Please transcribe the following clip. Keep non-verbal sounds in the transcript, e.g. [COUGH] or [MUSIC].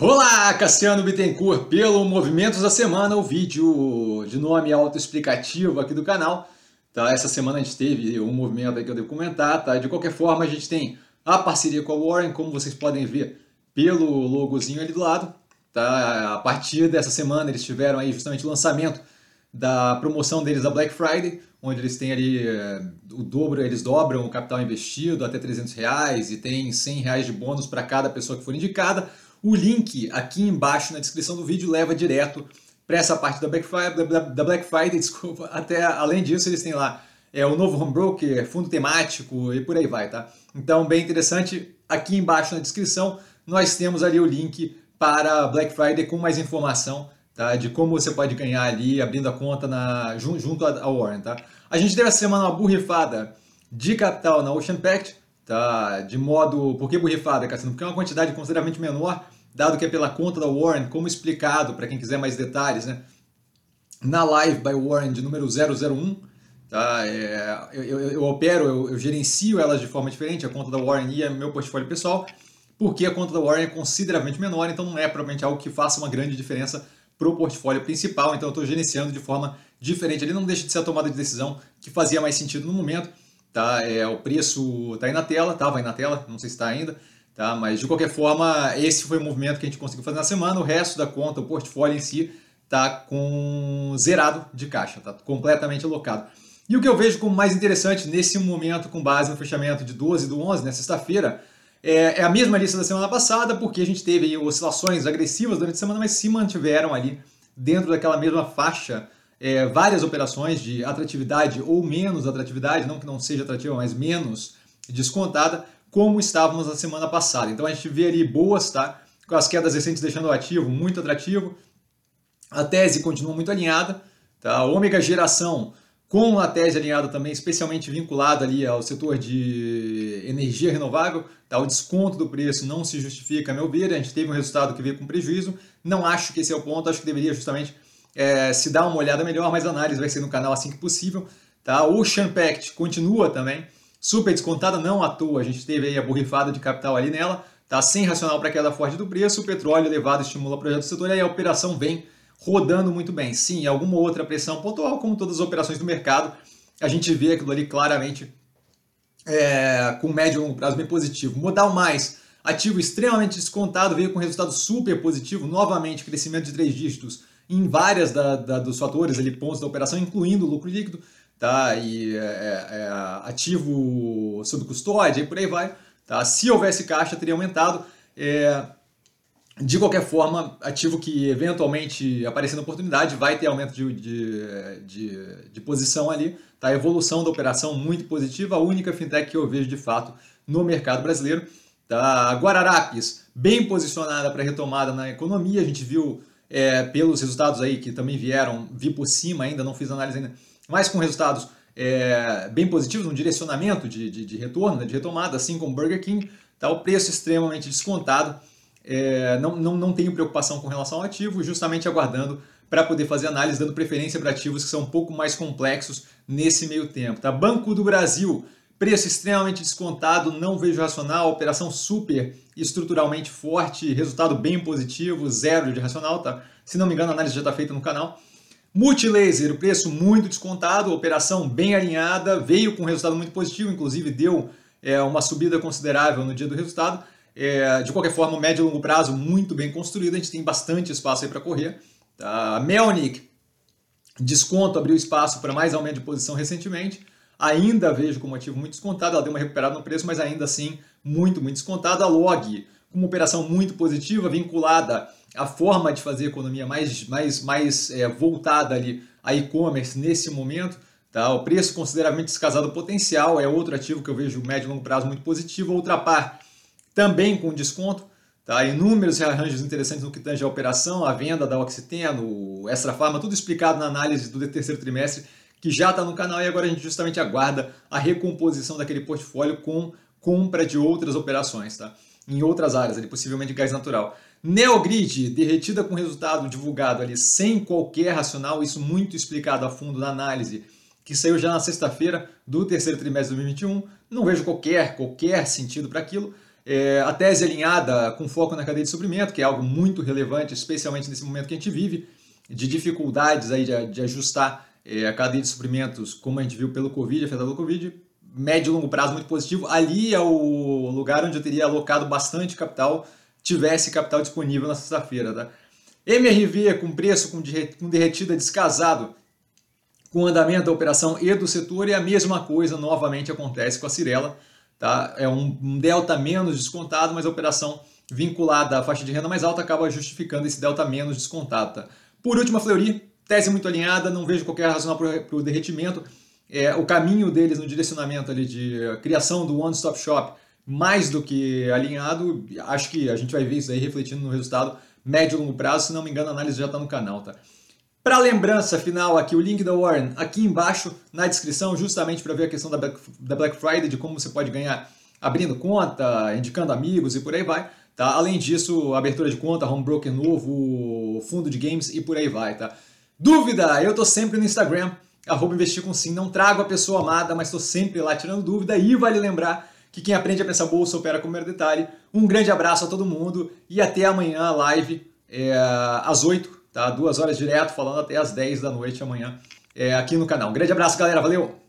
Olá, Cassiano Bittencourt, pelo Movimentos da Semana, o vídeo de nome autoexplicativo aqui do canal. Tá? Essa semana a gente teve um movimento que eu devo comentar, tá? De qualquer forma, a gente tem a parceria com a Warren, como vocês podem ver pelo logozinho ali do lado. Tá? A partir dessa semana eles tiveram aí justamente o lançamento da promoção deles da Black Friday, onde eles têm ali eh, o dobro, eles dobram o capital investido até 300 reais e tem 100 reais de bônus para cada pessoa que for indicada. O link aqui embaixo na descrição do vídeo leva direto para essa parte da Black, Friday, da Black Friday, [LAUGHS] desculpa. Até além disso, eles têm lá é, o novo home broker, fundo temático e por aí vai, tá? Então, bem interessante. Aqui embaixo na descrição nós temos ali o link para Black Friday com mais informação tá? de como você pode ganhar ali abrindo a conta na, junto à Warren. Tá? A gente teve essa semana uma burrifada de capital na Ocean Pact, tá? de modo... Por que burrifada, Cassino? Porque é uma quantidade consideravelmente menor dado que é pela conta da Warren, como explicado, para quem quiser mais detalhes, né? na Live by Warren de número 001, tá? É, eu, eu, eu, opero, eu, eu, gerencio elas de forma diferente, a conta da Warren e meu portfólio pessoal, porque a conta da Warren é consideravelmente menor, então não é provavelmente algo que faça uma grande diferença para o portfólio principal, então eu estou gerenciando de forma diferente. Ele não deixa de ser a tomada de decisão que fazia mais sentido no momento. Tá? É, o preço está aí na tela, estava aí na tela, não sei se está ainda. Tá? Mas de qualquer forma, esse foi o movimento que a gente conseguiu fazer na semana. O resto da conta, o portfólio em si, está com zerado de caixa, está completamente alocado. E o que eu vejo como mais interessante nesse momento, com base no fechamento de 12 do 11, na sexta-feira, é, é, a mesma lista da semana passada, porque a gente teve oscilações agressivas durante a semana, mas se mantiveram ali dentro daquela mesma faixa é, várias operações de atratividade ou menos atratividade, não que não seja atrativa, mas menos descontada, como estávamos na semana passada. Então a gente vê ali boas, tá? Com as quedas recentes deixando o ativo muito atrativo. A tese continua muito alinhada, tá? Ômega geração com a tese alinhada também, especialmente vinculada ali ao setor de energia renovável, tá? o desconto do preço não se justifica, a meu ver, a gente teve um resultado que veio com prejuízo, não acho que esse é o ponto, acho que deveria justamente é, se dar uma olhada melhor, mas a análise vai ser no canal assim que possível. Tá? O Ocean Pact continua também, super descontada, não à toa, a gente teve aí a borrifada de capital ali nela, tá sem racional para queda forte do preço, o petróleo elevado estimula o projeto do setor e aí a operação vem rodando muito bem. Sim, alguma outra pressão pontual, como todas as operações do mercado, a gente vê aquilo ali claramente é, com médio e longo prazo bem positivo. Modal mais, ativo extremamente descontado, veio com resultado super positivo, novamente crescimento de três dígitos em várias da, da, dos fatores ali, pontos da operação, incluindo o lucro líquido tá? E é, é, é, ativo sob custódia e por aí vai, tá? Se houvesse caixa, teria aumentado. É, de qualquer forma, ativo que eventualmente aparecer na oportunidade vai ter aumento de, de, de, de, posição ali. Tá? A evolução da operação muito positiva, a única fintech que eu vejo de fato no mercado brasileiro. Tá? Guararapes, bem posicionada para retomada na economia, a gente viu é, pelos resultados aí que também vieram, vi por cima ainda, não fiz análise ainda, mas com resultados é, bem positivos, um direcionamento de, de, de retorno, né, de retomada, assim como Burger King, tá o preço extremamente descontado. É, não, não, não tenho preocupação com relação ao ativo, justamente aguardando para poder fazer análise, dando preferência para ativos que são um pouco mais complexos nesse meio tempo. Tá? Banco do Brasil, preço extremamente descontado, não vejo racional, operação super estruturalmente forte, resultado bem positivo, zero de racional. Tá? Se não me engano, a análise já está feita no canal. Multilaser, o preço muito descontado, operação bem alinhada, veio com resultado muito positivo, inclusive deu é, uma subida considerável no dia do resultado. É, de qualquer forma, médio e longo prazo muito bem construído, a gente tem bastante espaço aí para correr. Tá? Melnick, desconto, abriu espaço para mais aumento de posição recentemente. Ainda vejo como ativo muito descontado, ela deu uma recuperada no preço, mas ainda assim muito, muito descontado. A Log, com uma operação muito positiva, vinculada à forma de fazer economia mais, mais, mais é, voltada ali a e-commerce nesse momento. Tá? O preço consideravelmente descasado potencial é outro ativo que eu vejo médio e longo prazo muito positivo. Outra par também com desconto. Tá? Inúmeros rearranjos interessantes no que tange a operação, a venda da Oxiteno, o Extra Farma, tudo explicado na análise do terceiro trimestre, que já está no canal e agora a gente justamente aguarda a recomposição daquele portfólio com compra de outras operações. Tá? em outras áreas, ali, possivelmente gás natural. Neogrid, derretida com resultado divulgado ali sem qualquer racional, isso muito explicado a fundo na análise que saiu já na sexta-feira do terceiro trimestre de 2021. Não vejo qualquer, qualquer sentido para aquilo. É, a tese alinhada com foco na cadeia de suprimento, que é algo muito relevante, especialmente nesse momento que a gente vive, de dificuldades aí de, de ajustar a cadeia de suprimentos, como a gente viu pelo Covid, afetado pelo Covid, médio e longo prazo muito positivo. Ali é o lugar onde eu teria alocado bastante capital, tivesse capital disponível na sexta-feira. Tá? MRV com preço com, derretida descasado com andamento da operação e do setor, e a mesma coisa novamente acontece com a Cirela. Tá? É um delta menos descontado, mas a operação vinculada à faixa de renda mais alta acaba justificando esse delta menos descontado. Tá? Por último, a Fleury, tese muito alinhada, não vejo qualquer razão para o derretimento. É, o caminho deles no direcionamento ali de criação do One Stop Shop mais do que alinhado, acho que a gente vai ver isso aí refletindo no resultado médio e longo prazo, se não me engano a análise já está no canal, tá? Para lembrança final aqui, o link da Warren aqui embaixo na descrição, justamente para ver a questão da Black, da Black Friday, de como você pode ganhar abrindo conta, indicando amigos e por aí vai. Tá? Além disso, abertura de conta, home broker novo, fundo de games e por aí vai. Tá? Dúvida? Eu tô sempre no Instagram, arroba investir com sim. Não trago a pessoa amada, mas estou sempre lá tirando dúvida. E vale lembrar que quem aprende a pensar bolsa opera com o mero detalhe. Um grande abraço a todo mundo e até amanhã, live é, às 8 tá? Duas horas direto, falando até às 10 da noite amanhã é, aqui no canal. Um grande abraço, galera. Valeu!